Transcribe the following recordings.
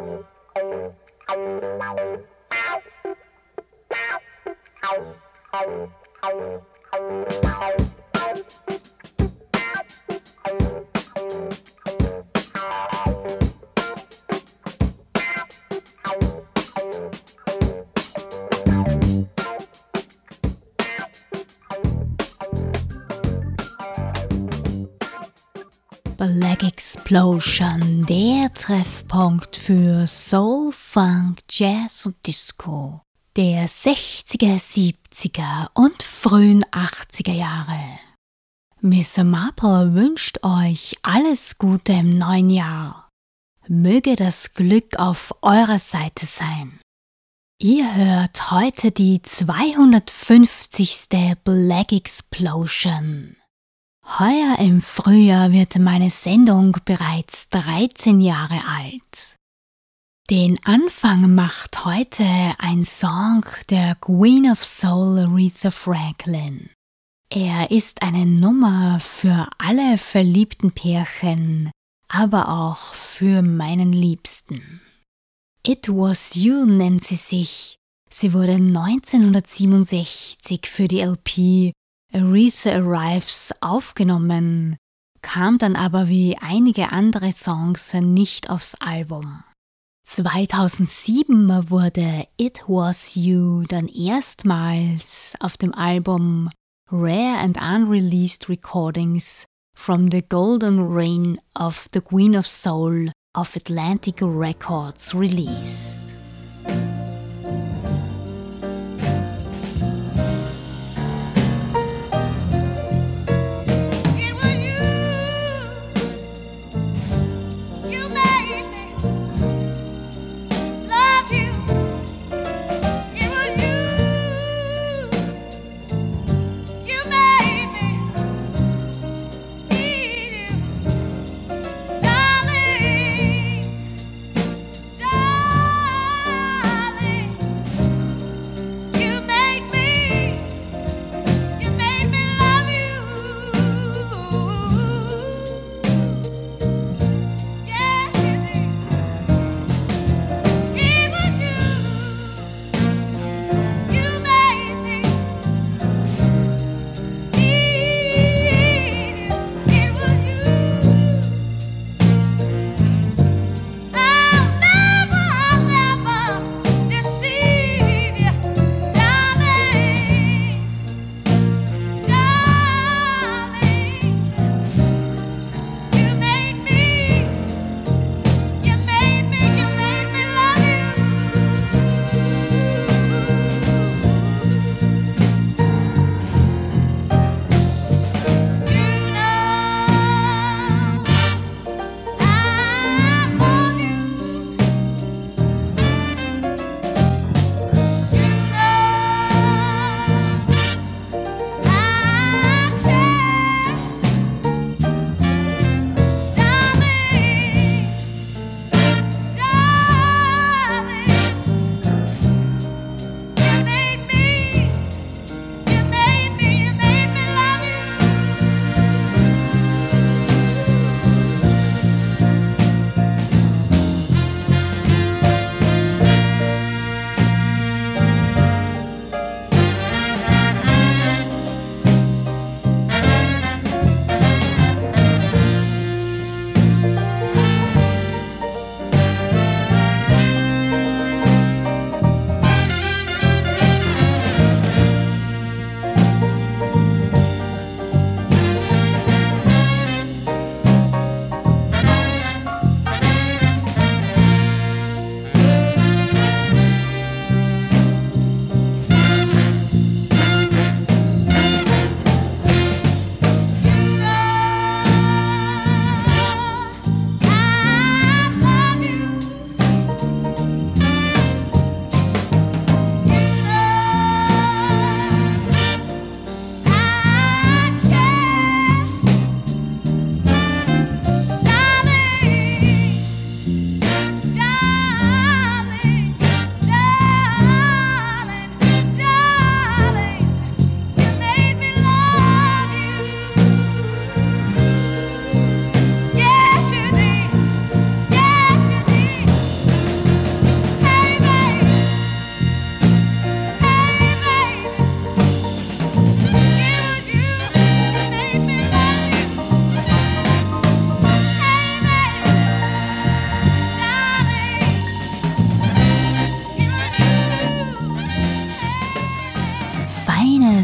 Black Explosion, der Treffpunkt für Soul, Funk, Jazz und Disco der 60er, 70er und frühen 80er Jahre. Miss Marple wünscht euch alles Gute im neuen Jahr. Möge das Glück auf eurer Seite sein. Ihr hört heute die 250. Black Explosion. Heuer im Frühjahr wird meine Sendung bereits 13 Jahre alt. Den Anfang macht heute ein Song der Queen of Soul Aretha Franklin. Er ist eine Nummer für alle verliebten Pärchen, aber auch für meinen Liebsten. It Was You nennt sie sich. Sie wurde 1967 für die LP Aretha Arrives aufgenommen, kam dann aber wie einige andere Songs nicht aufs Album. 2007 wurde It Was You dann erstmals auf dem Album Rare and Unreleased Recordings from the Golden Reign of the Queen of Soul of Atlantic Records released.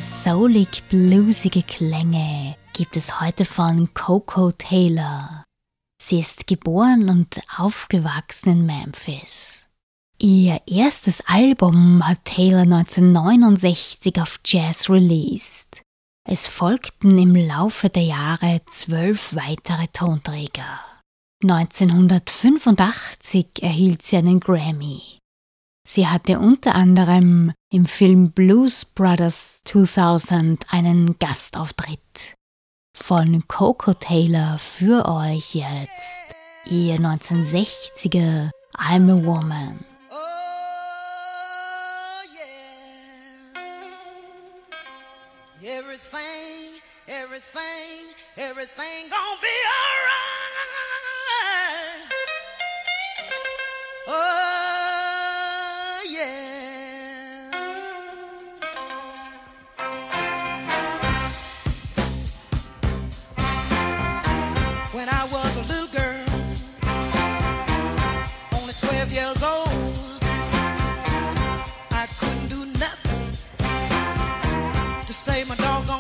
Soulig bluesige Klänge gibt es heute von Coco Taylor. Sie ist geboren und aufgewachsen in Memphis. Ihr erstes Album hat Taylor 1969 auf Jazz released. Es folgten im Laufe der Jahre zwölf weitere Tonträger. 1985 erhielt sie einen Grammy. Sie hatte unter anderem im Film Blues Brothers 2000 einen Gastauftritt. Von Coco Taylor für euch jetzt ihr 1960er I'm a Woman. Oh, yeah. Everything, everything, everything gonna be alright.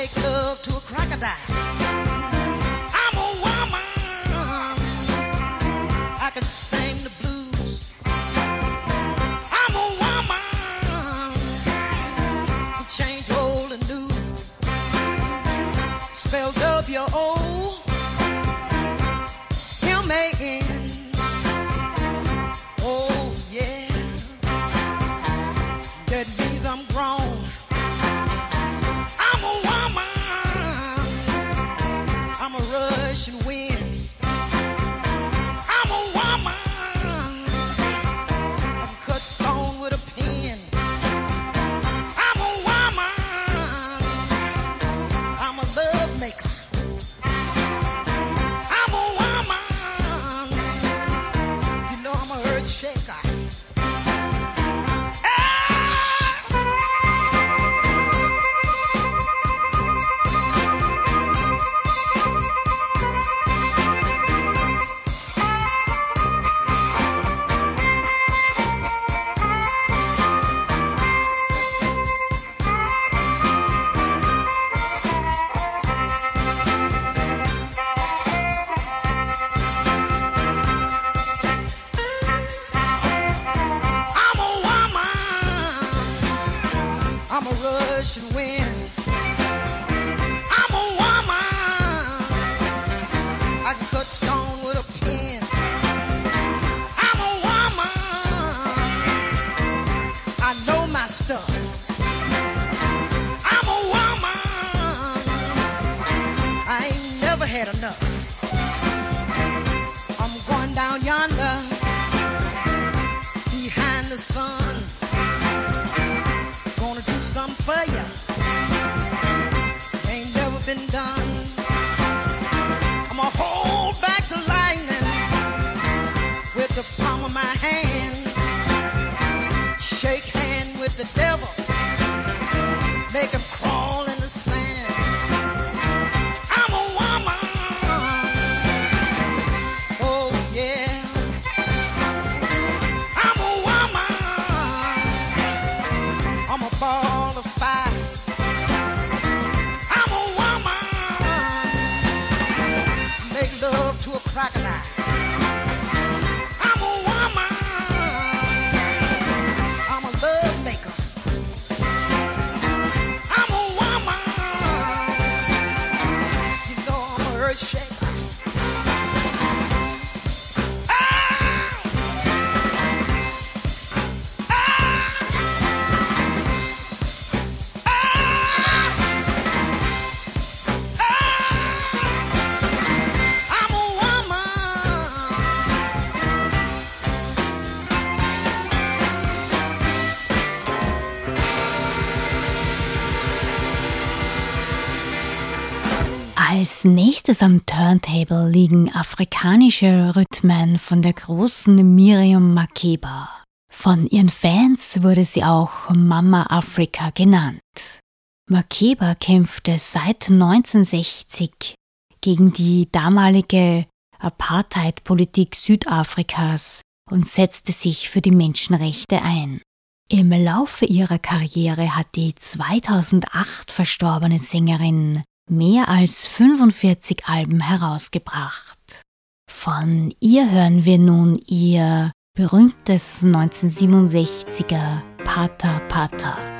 make love to a crocodile. Had enough. I'm going down yonder behind the sun. Gonna do something for ya. Ain't never been done. I'ma hold back the lightning with the palm of my hand. Shake hand with the devil. Als nächstes am Turntable liegen afrikanische Rhythmen von der großen Miriam Makeba. Von ihren Fans wurde sie auch Mama Afrika genannt. Makeba kämpfte seit 1960 gegen die damalige Apartheid-Politik Südafrikas und setzte sich für die Menschenrechte ein. Im Laufe ihrer Karriere hat die 2008 verstorbene Sängerin mehr als 45 Alben herausgebracht. Von ihr hören wir nun ihr berühmtes 1967er Pata Pata.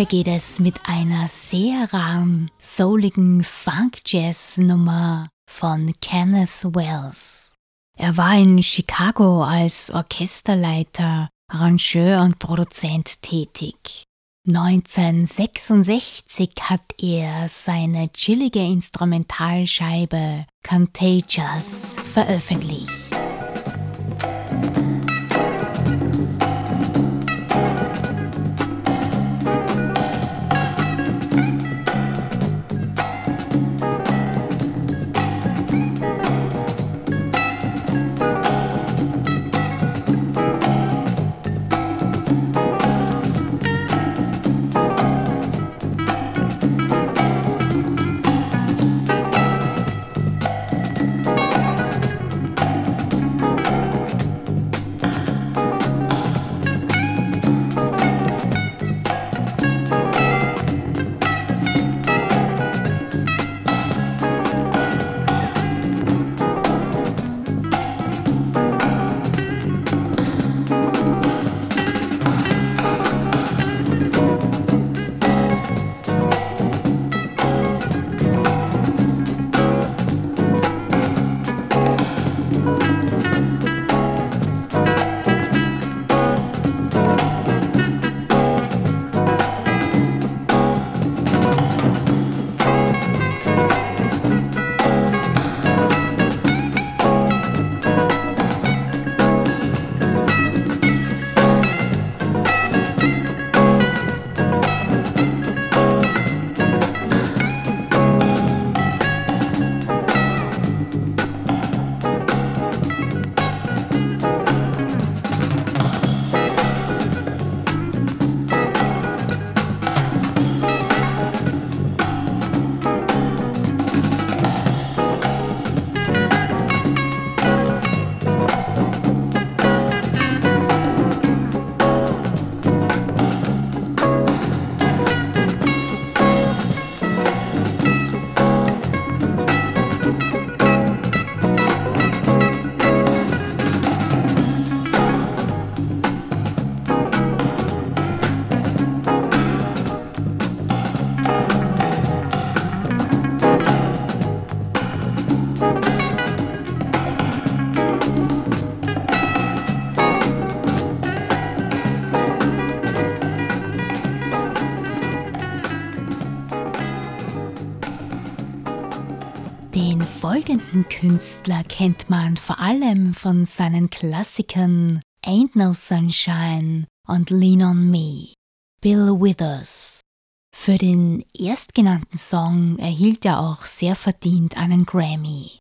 Weiter geht es mit einer sehr raren, souligen Funk-Jazz-Nummer von Kenneth Wells. Er war in Chicago als Orchesterleiter, Arrangeur und Produzent tätig. 1966 hat er seine chillige Instrumentalscheibe Contagious veröffentlicht. Folgenden Künstler kennt man vor allem von seinen Klassikern Ain't No Sunshine und Lean on Me. Bill Withers. Für den erstgenannten Song erhielt er auch sehr verdient einen Grammy.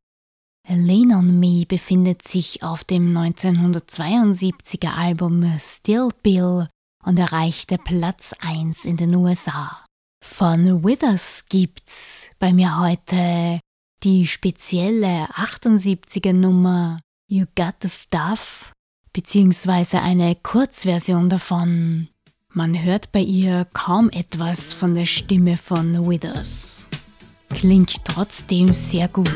Lean on Me befindet sich auf dem 1972er Album Still Bill und erreichte Platz 1 in den USA. Von Withers gibt's bei mir heute die spezielle 78er Nummer You Got the Stuff beziehungsweise eine Kurzversion davon. Man hört bei ihr kaum etwas von der Stimme von Withers. Klingt trotzdem sehr gut.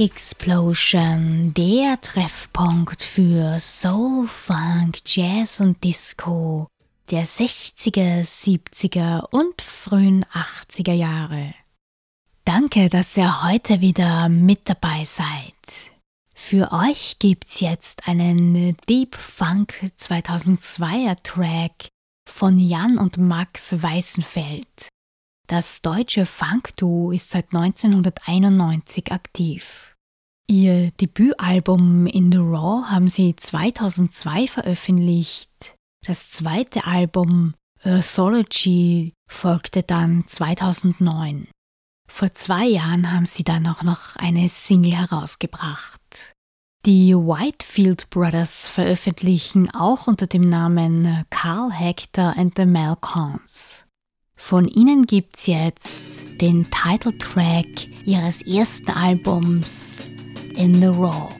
Explosion, der Treffpunkt für Soul, Funk, Jazz und Disco der 60er, 70er und frühen 80er Jahre. Danke, dass ihr heute wieder mit dabei seid. Für euch gibt's jetzt einen Deep Funk 2002er Track von Jan und Max Weißenfeld. Das deutsche Funk-Duo ist seit 1991 aktiv. Ihr Debütalbum In the Raw haben sie 2002 veröffentlicht. Das zweite Album Earthology folgte dann 2009. Vor zwei Jahren haben sie dann auch noch eine Single herausgebracht. Die Whitefield Brothers veröffentlichen auch unter dem Namen Carl Hector and the Malcolms. Von ihnen gibt's jetzt den Titeltrack ihres ersten Albums In the Raw.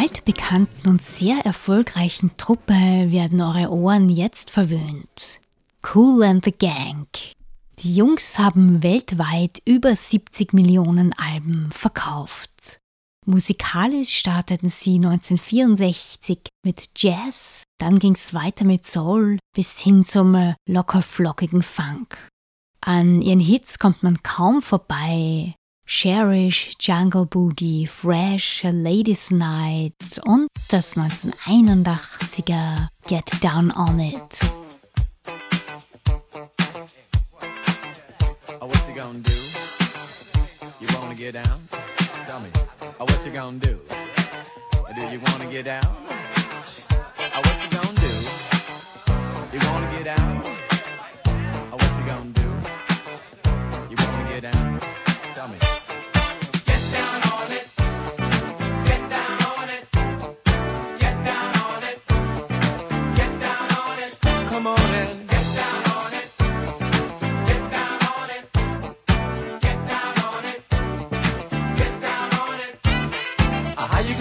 Altbekannten und sehr erfolgreichen Truppe werden eure Ohren jetzt verwöhnt. Cool and the Gang. Die Jungs haben weltweit über 70 Millionen Alben verkauft. Musikalisch starteten sie 1964 mit Jazz, dann ging's weiter mit Soul bis hin zum lockerflockigen Funk. An ihren Hits kommt man kaum vorbei, Cherish, Jungle Boogie, Fresh, Ladies Night und das 1981er Get Down On It. Oh, what you gonna do? You wanna get down? Tell me. Oh, what you gonna do? Do you wanna get down? Oh, what you gonna do? You wanna get down?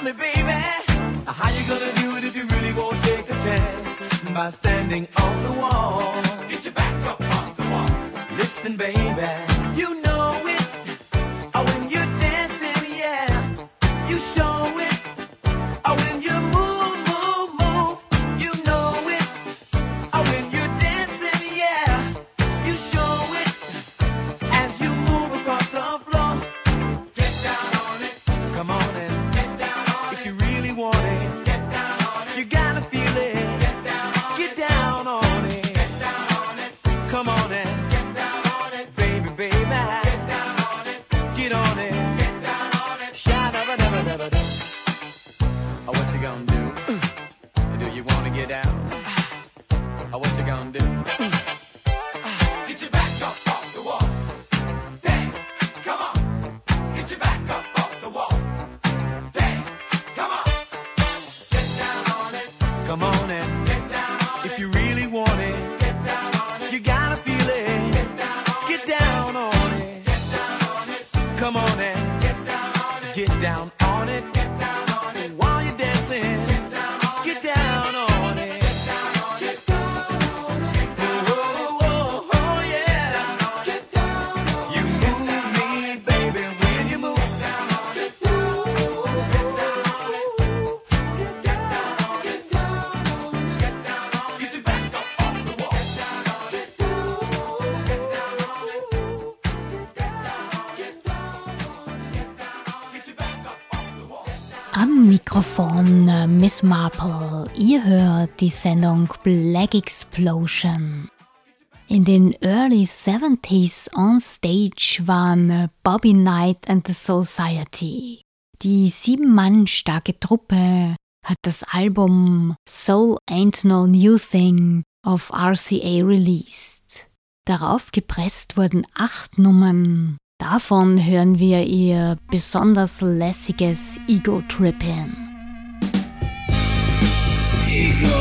Tell me, baby, how you gonna do it if you really won't take a chance by standing on the wall? Get your back up off the wall. Listen, baby. Marple. Ihr hört die Sendung Black Explosion. In den Early 70s on Stage waren Bobby Knight and the Society. Die sieben Mann starke Truppe hat das Album Soul Ain't No New Thing auf RCA released. Darauf gepresst wurden acht Nummern Davon hören wir ihr besonders lässiges Ego-Tripping. ego.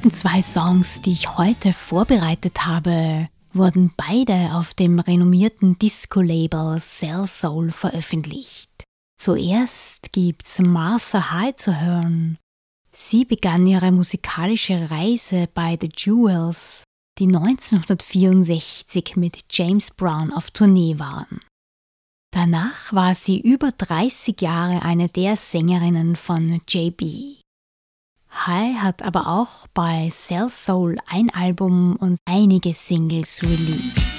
Nächsten zwei Songs, die ich heute vorbereitet habe, wurden beide auf dem renommierten Disco-Label Cell Soul veröffentlicht. Zuerst gibt's Martha High zu hören. Sie begann ihre musikalische Reise bei The Jewels, die 1964 mit James Brown auf Tournee waren. Danach war sie über 30 Jahre eine der Sängerinnen von JB. High hat aber auch bei Cell Soul ein Album und einige Singles released.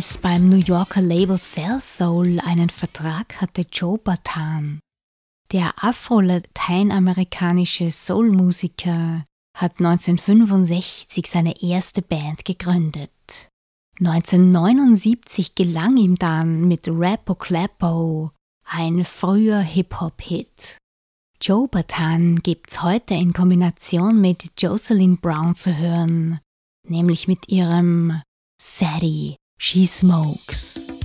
Ebenfalls beim New Yorker Label Cell Soul einen Vertrag hatte Joe Batan. Der afro-lateinamerikanische Soul-Musiker hat 1965 seine erste Band gegründet. 1979 gelang ihm dann mit Rappo Clappo ein früher Hip-Hop-Hit. Joe Batan gibt's heute in Kombination mit Jocelyn Brown zu hören, nämlich mit ihrem Sadie She Smokes.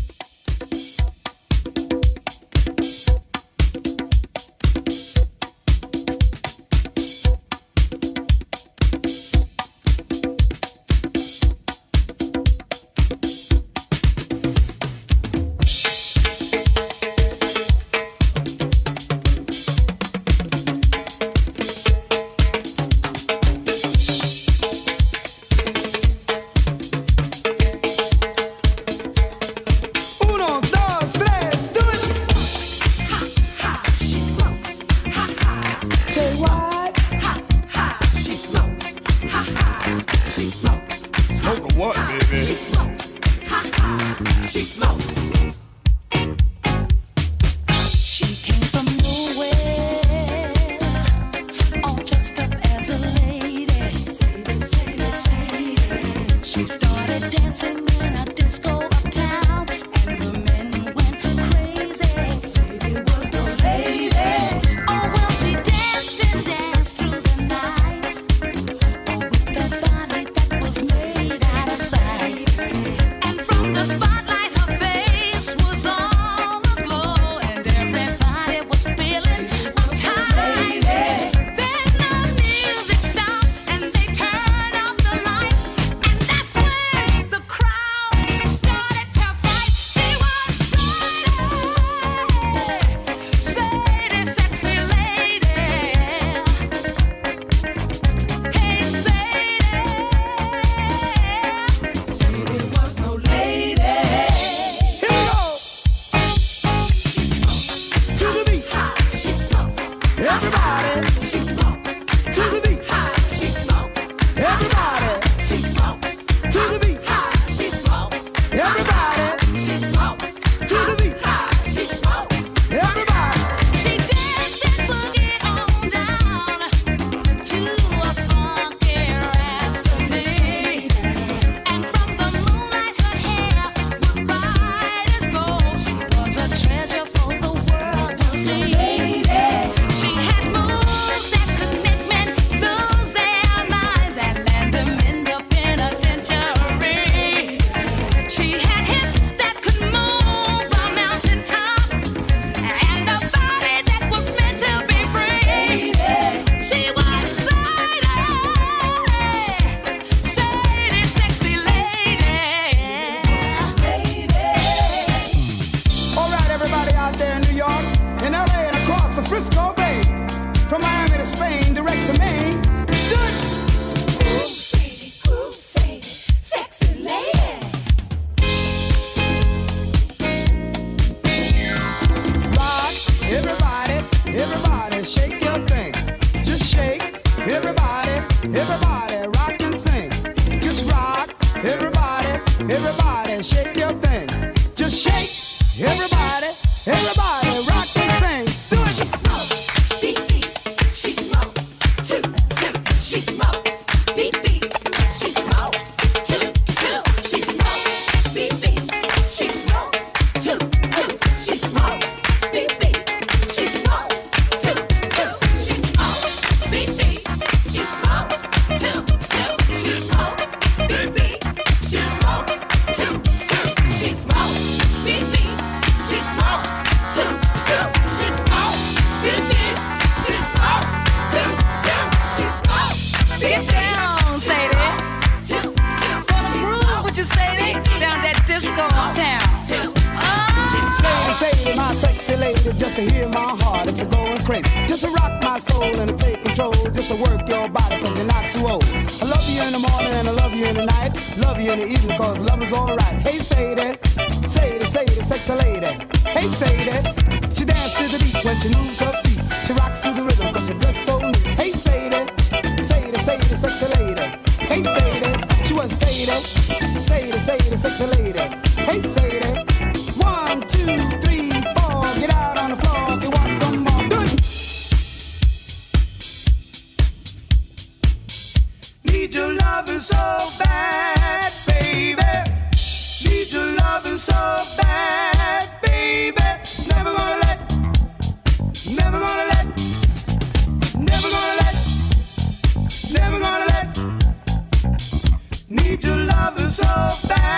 hand, shake your thing. Just shake, everybody, everybody.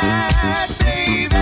Bad, baby.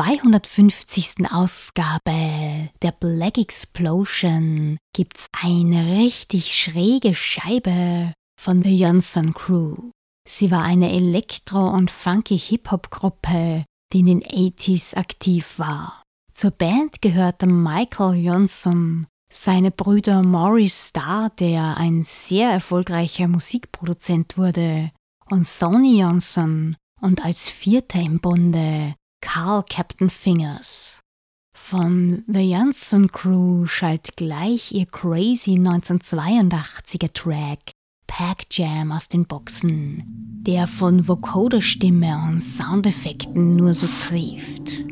250. Ausgabe der Black Explosion gibt's eine richtig schräge Scheibe von The Johnson Crew. Sie war eine Elektro- und funky Hip-Hop-Gruppe, die in den 80s aktiv war. Zur Band gehörte Michael Johnson, seine Brüder Maurice Starr, der ein sehr erfolgreicher Musikproduzent wurde, und Sonny Johnson und als Vierter im Bunde Carl Captain Fingers. Von The Johnson Crew schallt gleich ihr crazy 1982er Track Pack Jam aus den Boxen, der von Vocoder-Stimme und Soundeffekten nur so trieft.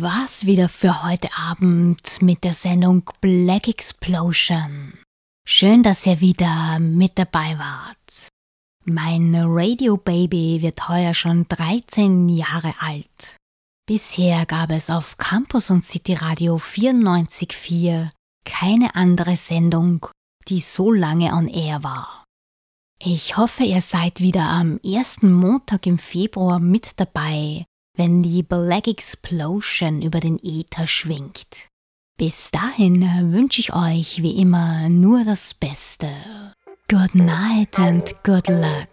War's wieder für heute Abend mit der Sendung Black Explosion. Schön, dass ihr wieder mit dabei wart. Mein Radio Baby wird heuer schon 13 Jahre alt. Bisher gab es auf Campus und City Radio 94.4 keine andere Sendung, die so lange on air war. Ich hoffe, ihr seid wieder am ersten Montag im Februar mit dabei, wenn die Black Explosion über den Äther schwingt. Bis dahin wünsche ich euch wie immer nur das Beste. Good night and good luck.